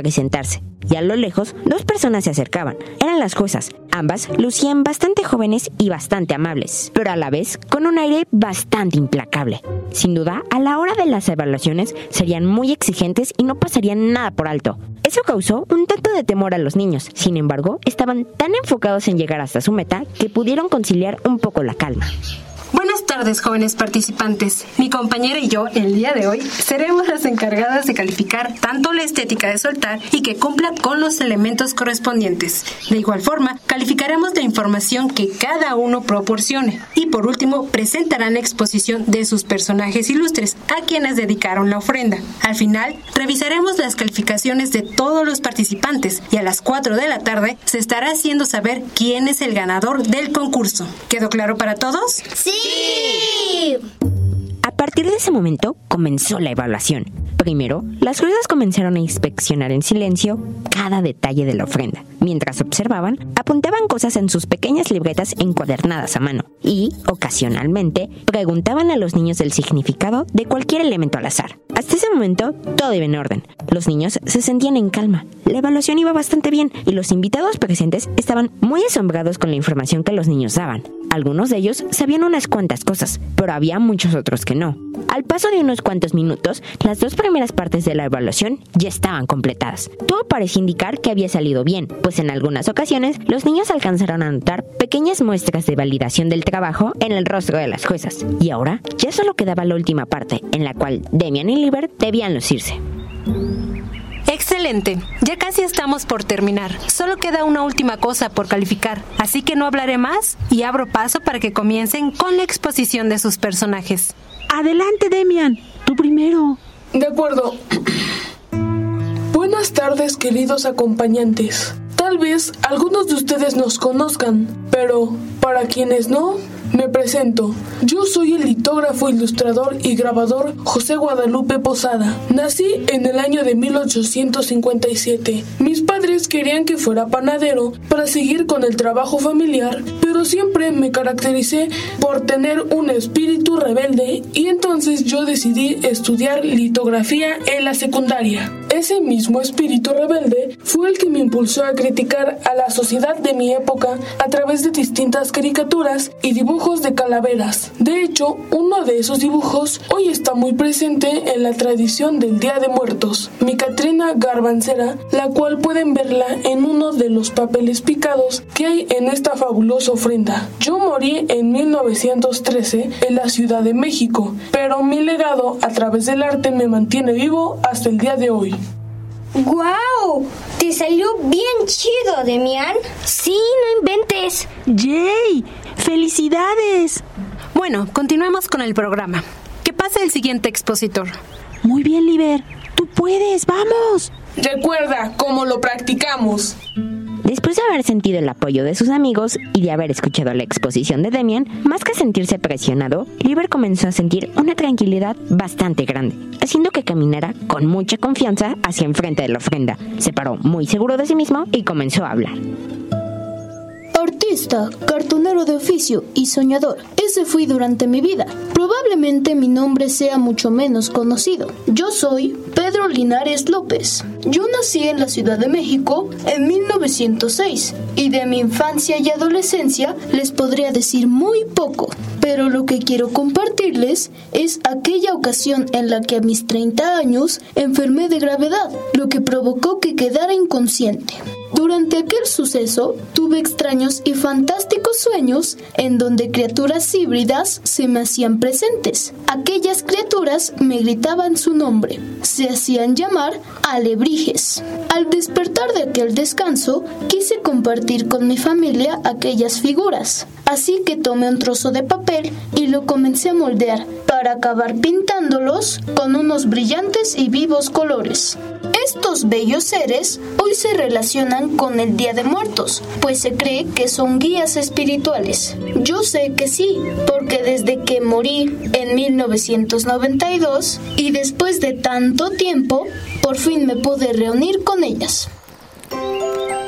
presentarse. Y a lo lejos, dos personas se acercaban. Eran las juezas. Ambas lucían bastante jóvenes y bastante amables, pero a la vez con un aire bastante implacable. Sin duda, a la hora de las evaluaciones serían muy exigentes y no pasarían nada por alto. Eso causó un tanto de temor a los niños. Sin embargo, estaban tan enfocados en llegar hasta su meta que pudieron conciliar un poco la calma. Tardes, jóvenes participantes. Mi compañera y yo, el día de hoy, seremos las encargadas de calificar tanto la estética de soltar y que cumpla con los elementos correspondientes. De igual forma, calificaremos la información que cada uno proporcione. Y por último, presentarán la exposición de sus personajes ilustres a quienes dedicaron la ofrenda. Al final, revisaremos las calificaciones de todos los participantes y a las 4 de la tarde se estará haciendo saber quién es el ganador del concurso. ¿Quedó claro para todos? Sí. A partir de ese momento comenzó la evaluación. Primero, las juezas comenzaron a inspeccionar en silencio cada detalle de la ofrenda. Mientras observaban, apuntaban cosas en sus pequeñas libretas encuadernadas a mano y, ocasionalmente, preguntaban a los niños el significado de cualquier elemento al azar. Hasta ese momento, todo iba en orden. Los niños se sentían en calma. La evaluación iba bastante bien y los invitados presentes estaban muy asombrados con la información que los niños daban. Algunos de ellos sabían unas cuantas cosas, pero había muchos otros que no. Al paso de unos cuantos minutos, las dos primeras partes de la evaluación ya estaban completadas. Todo parecía indicar que había salido bien, pues en algunas ocasiones los niños alcanzaron a notar pequeñas muestras de validación del trabajo en el rostro de las juezas. Y ahora ya solo quedaba la última parte, en la cual Demian y Liber debían lucirse. Excelente, ya casi estamos por terminar. Solo queda una última cosa por calificar, así que no hablaré más y abro paso para que comiencen con la exposición de sus personajes. Adelante, Demian, tú primero. De acuerdo. Buenas tardes, queridos acompañantes. Tal vez algunos de ustedes nos conozcan, pero para quienes no, me presento. Yo soy el litógrafo, ilustrador y grabador José Guadalupe Posada. Nací en el año de 1857. Mis padres querían que fuera panadero para seguir con el trabajo familiar, pero siempre me caractericé por tener un espíritu rebelde y entonces yo decidí estudiar litografía en la secundaria. Ese mismo espíritu rebelde fue el que me impulsó a criticar a la sociedad de mi época a través de distintas caricaturas y dibujos de calaveras. De hecho, uno de esos dibujos hoy está muy presente en la tradición del Día de Muertos, mi Catrina Garbancera, la cual pueden verla en uno de los papeles picados que hay en esta fabulosa ofrenda. Yo morí en 1913 en la Ciudad de México, pero mi legado a través del arte me mantiene vivo hasta el día de hoy. ¡Guau! ¿Te salió bien chido, Demian? Sí, no inventes. ¡Yay! ¡Felicidades! Bueno, continuemos con el programa. ¿Qué pasa el siguiente expositor? Muy bien, Liber. Tú puedes, vamos. Recuerda cómo lo practicamos. Después de haber sentido el apoyo de sus amigos y de haber escuchado la exposición de Demian, más que sentirse presionado, Liber comenzó a sentir una tranquilidad bastante grande, haciendo que caminara con mucha confianza hacia enfrente de la ofrenda. Se paró muy seguro de sí mismo y comenzó a hablar. Artista, cartonero de oficio y soñador. Ese fui durante mi vida. Probablemente mi nombre sea mucho menos conocido. Yo soy Pedro Linares López. Yo nací en la Ciudad de México en 1906 y de mi infancia y adolescencia les podría decir muy poco. Pero lo que quiero compartirles es aquella ocasión en la que a mis 30 años enfermé de gravedad, lo que provocó que quedara inconsciente. Durante aquel suceso tuve extraños y fantásticos sueños en donde criaturas híbridas se me hacían presentes. Aquellas criaturas me gritaban su nombre. Se hacían llamar alebrijes. Al despertar de aquel descanso, quise compartir con mi familia aquellas figuras. Así que tomé un trozo de papel y lo comencé a moldear para acabar pintándolos con unos brillantes y vivos colores. Estos bellos seres hoy se relacionan con el Día de Muertos, pues se cree que son guías espirituales. Yo sé que sí, porque desde que morí en 1992 y después de tanto tiempo, por fin me pude reunir con ellas.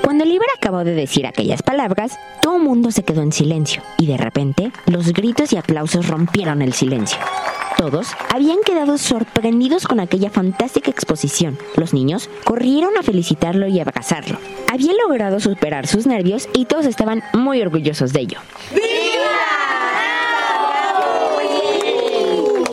Cuando Liber acabó de decir aquellas palabras, todo el mundo se quedó en silencio y de repente los gritos y aplausos rompieron el silencio. Todos habían quedado sorprendidos con aquella fantástica exposición. Los niños corrieron a felicitarlo y abrazarlo. Había logrado superar sus nervios y todos estaban muy orgullosos de ello. ¡Qué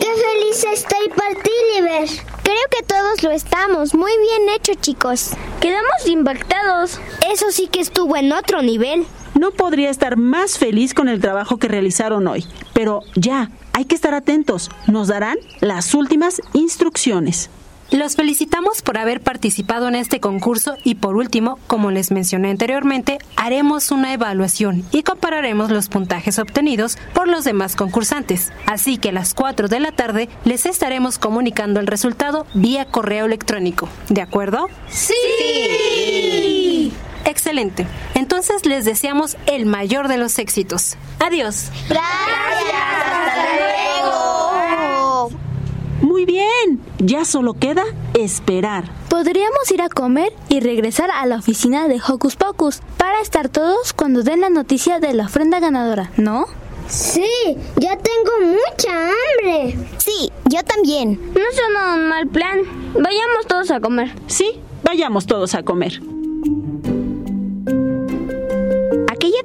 feliz estoy por ti, Liber! Creo que todos lo estamos. Muy bien hecho, chicos. Quedamos impactados. Eso sí que estuvo en otro nivel. No podría estar más feliz con el trabajo que realizaron hoy. Pero ya, hay que estar atentos. Nos darán las últimas instrucciones. Los felicitamos por haber participado en este concurso y por último, como les mencioné anteriormente, haremos una evaluación y compararemos los puntajes obtenidos por los demás concursantes. Así que a las 4 de la tarde les estaremos comunicando el resultado vía correo electrónico. ¿De acuerdo? ¡Sí! Excelente. Entonces les deseamos el mayor de los éxitos. Adiós. Muy bien, ya solo queda esperar. Podríamos ir a comer y regresar a la oficina de Hocus Pocus para estar todos cuando den la noticia de la ofrenda ganadora, ¿no? Sí, ya tengo mucha hambre. Sí, yo también. No suena un mal plan. Vayamos todos a comer. Sí, vayamos todos a comer.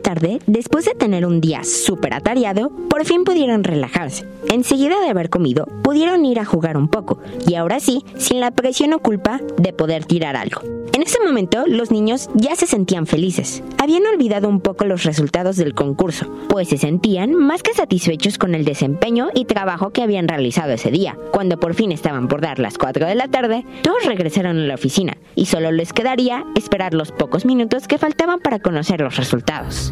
Tarde, después de tener un día súper atareado, por fin pudieron relajarse. Enseguida de haber comido, pudieron ir a jugar un poco, y ahora sí, sin la presión o culpa de poder tirar algo. En ese momento, los niños ya se sentían felices. Habían olvidado un poco los resultados del concurso, pues se sentían más que satisfechos con el desempeño y trabajo que habían realizado ese día. Cuando por fin estaban por dar las 4 de la tarde, todos regresaron a la oficina, y solo les quedaría esperar los pocos minutos que faltaban para conocer los resultados.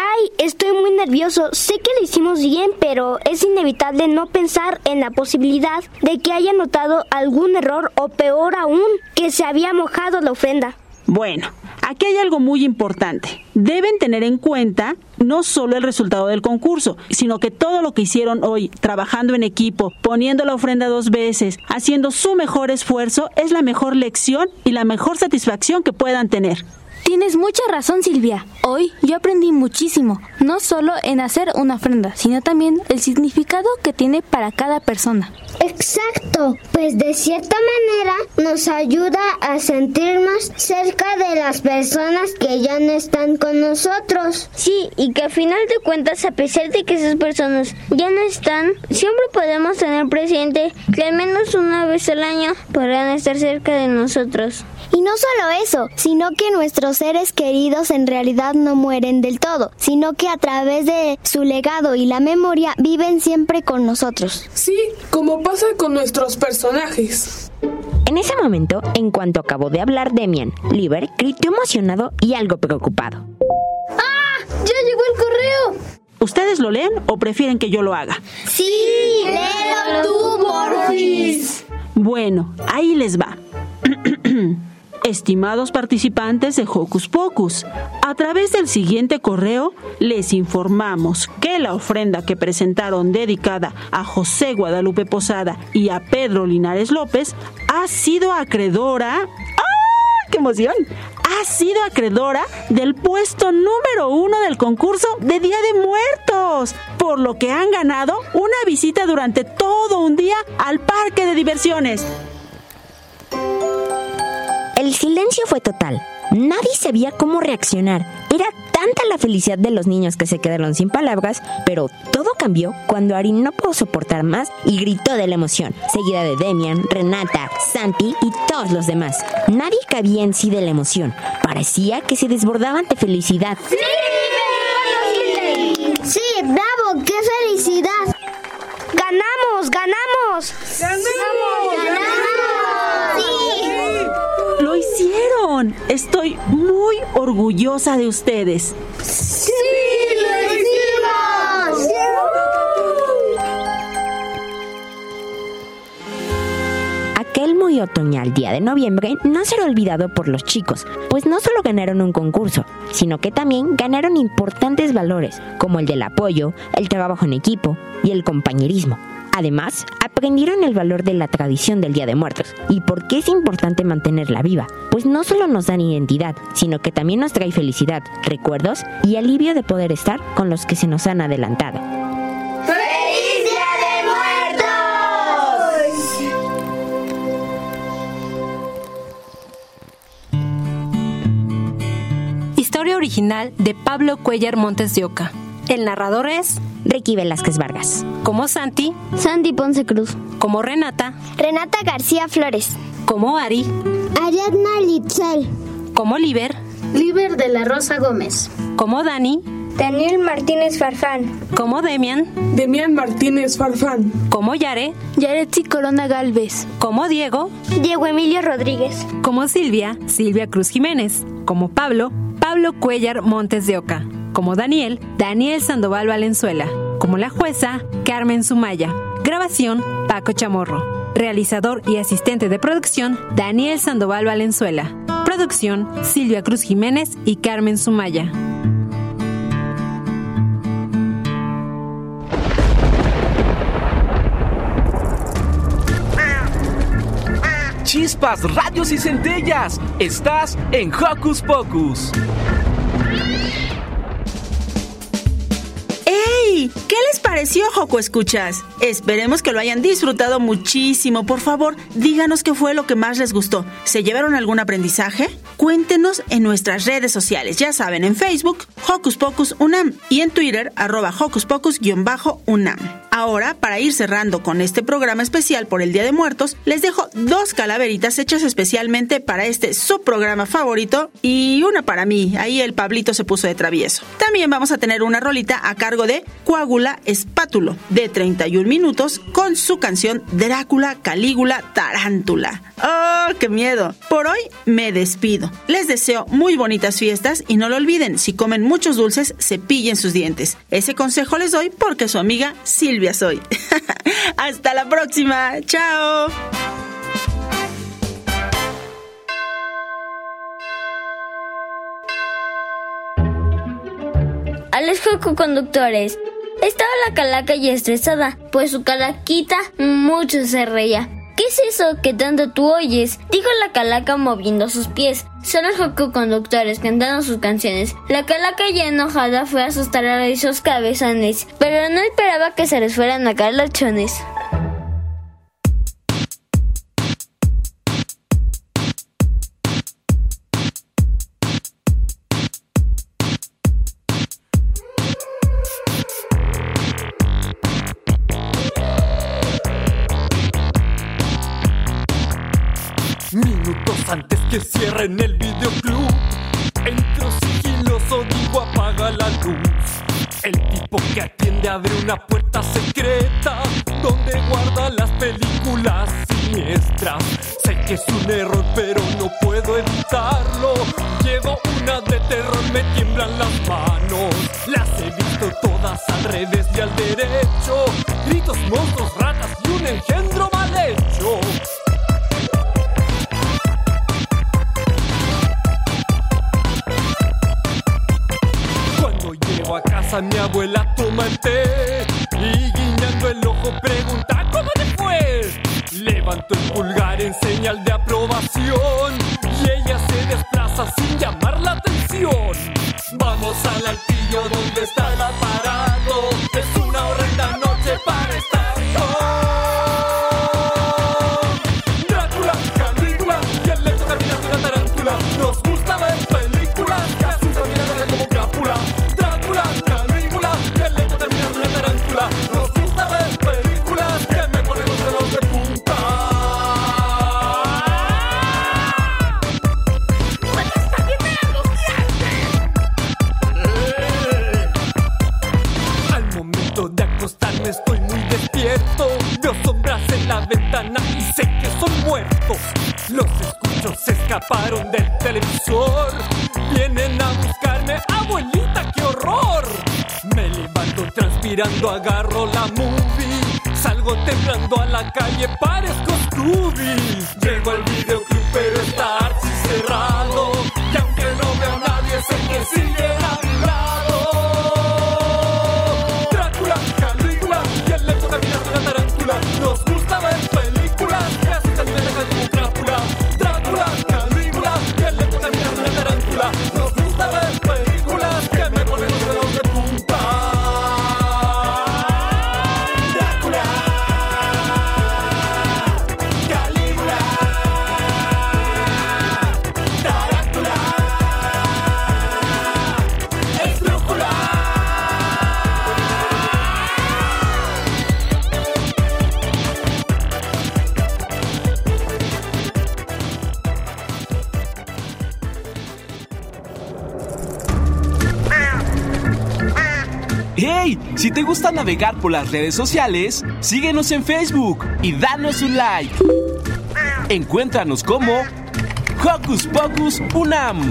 Ay, estoy muy nervioso. Sé que lo hicimos bien, pero es inevitable no pensar en la posibilidad de que haya notado algún error o peor aún, que se había mojado la ofrenda. Bueno, aquí hay algo muy importante. Deben tener en cuenta no solo el resultado del concurso, sino que todo lo que hicieron hoy, trabajando en equipo, poniendo la ofrenda dos veces, haciendo su mejor esfuerzo, es la mejor lección y la mejor satisfacción que puedan tener. Tienes mucha razón, Silvia. Hoy yo aprendí muchísimo, no solo en hacer una ofrenda, sino también el significado que tiene para cada persona. Exacto, pues de cierta manera nos ayuda a sentirnos cerca de las personas que ya no están con nosotros. Sí, y que al final de cuentas, a pesar de que esas personas ya no están, siempre podemos tener presente que al menos una vez al año podrán estar cerca de nosotros. Y no solo eso, sino que nuestros seres queridos en realidad no mueren del todo, sino que a través de su legado y la memoria viven siempre con nosotros. Sí, como pasa con nuestros personajes. En ese momento, en cuanto acabó de hablar Demian, Liber gritó emocionado y algo preocupado. ¡Ah! ¡Ya llegó el correo! ¿Ustedes lo leen o prefieren que yo lo haga? Sí, léelo tú, Morfis. Bueno, ahí les va. Estimados participantes de Hocus Pocus, a través del siguiente correo les informamos que la ofrenda que presentaron dedicada a José Guadalupe Posada y a Pedro Linares López ha sido acreedora... ¡Ah! ¡Qué emoción! Ha sido acreedora del puesto número uno del concurso de Día de Muertos, por lo que han ganado una visita durante todo un día al parque de diversiones. El silencio fue total. Nadie sabía cómo reaccionar. Era tanta la felicidad de los niños que se quedaron sin palabras, pero todo cambió cuando Ari no pudo soportar más y gritó de la emoción, seguida de Demian, Renata, Santi y todos los demás. Nadie cabía en sí de la emoción. Parecía que se desbordaban de felicidad. Sí, bravo, qué felicidad. ¡Ganamos! ¡Ganamos! ¡Ganamos! ¡Lo hicieron! Estoy muy orgullosa de ustedes. ¡Sí, lo hicimos! Aquel muy otoñal día de noviembre no será olvidado por los chicos, pues no solo ganaron un concurso, sino que también ganaron importantes valores, como el del apoyo, el trabajo en equipo y el compañerismo. Además, aprendieron el valor de la tradición del Día de Muertos y por qué es importante mantenerla viva, pues no solo nos dan identidad, sino que también nos trae felicidad, recuerdos y alivio de poder estar con los que se nos han adelantado. ¡Feliz Día de Muertos! Historia original de Pablo Cuellar Montes de Oca. El narrador es Ricky Velázquez Vargas. Como Santi, Sandy Ponce Cruz. como Renata, Renata García Flores. como Ari, Ariadna Litzel. como Liber, Liber de la Rosa Gómez. como Dani, Daniel Martínez Farfán. como Demian, Demián Martínez Farfán. como Yare, Yaretsi Corona Galvez. como Diego, Diego Emilio Rodríguez. como Silvia, Silvia Cruz Jiménez, como Pablo, Pablo Cuellar Montes de Oca, como Daniel, Daniel Sandoval Valenzuela, como la jueza, Carmen Sumaya. Grabación, Paco Chamorro. Realizador y asistente de producción, Daniel Sandoval Valenzuela. Producción, Silvia Cruz Jiménez y Carmen Sumaya. Chispas, radios y centellas. Estás en Hocus Pocus. ¿Qué les pareció, Joco Escuchas? Esperemos que lo hayan disfrutado muchísimo. Por favor, díganos qué fue lo que más les gustó. ¿Se llevaron algún aprendizaje? Cuéntenos en nuestras redes sociales. Ya saben, en Facebook, Hocus Pocus Unam y en Twitter, arroba Hocus Pocus-Unam. Ahora, para ir cerrando con este programa especial por el Día de Muertos, les dejo dos calaveritas hechas especialmente para este subprograma favorito y una para mí. Ahí el Pablito se puso de travieso. También vamos a tener una rolita a cargo de Coágula Espátulo, de 31 minutos, con su canción Drácula, Calígula, Tarántula. ¡Oh, qué miedo! Por hoy me despido. Les deseo muy bonitas fiestas y no lo olviden, si comen muchos dulces, cepillen sus dientes. Ese consejo les doy porque su amiga Silvia soy. Hasta la próxima. Chao. A los conductores. Estaba la calaca ya estresada, pues su calaquita mucho se reía. ¿Qué es eso que tanto tú oyes? Dijo la calaca moviendo sus pies. Son los conductores cantando sus canciones. La calaca ya enojada fue a asustar a esos cabezones, pero no esperaba que se les fueran a caer los chones. Antes que cierren el videoclub, entro sigiloso, digo apaga la luz. El tipo que atiende abre una puerta secreta donde guarda las películas siniestras. Sé que es un error, pero no puedo evitarlo. Llevo una de terror, me tiemblan las manos. Las he visto todas al revés y al derecho. Si te gusta navegar por las redes sociales, síguenos en Facebook y danos un like. Encuéntranos como Hocus Pocus Unam.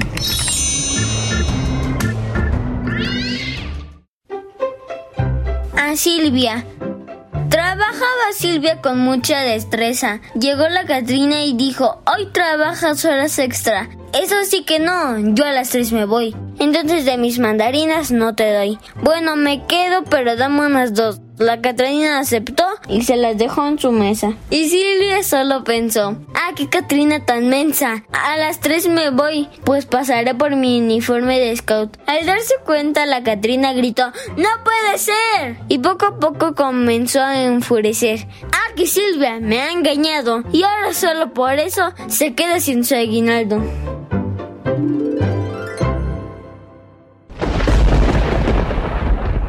A Silvia. Trabajaba Silvia con mucha destreza. Llegó la Catrina y dijo, hoy trabajas horas extra. Eso sí que no, yo a las tres me voy. Entonces de mis mandarinas no te doy. Bueno, me quedo, pero dame unas dos. La Catrina aceptó y se las dejó en su mesa. Y Silvia solo pensó, ah, qué Catrina tan mensa. A las tres me voy, pues pasaré por mi uniforme de scout. Al darse cuenta, la Catrina gritó, no puede ser. Y poco a poco comenzó a enfurecer. Ah, que Silvia me ha engañado. Y ahora solo por eso se queda sin su aguinaldo.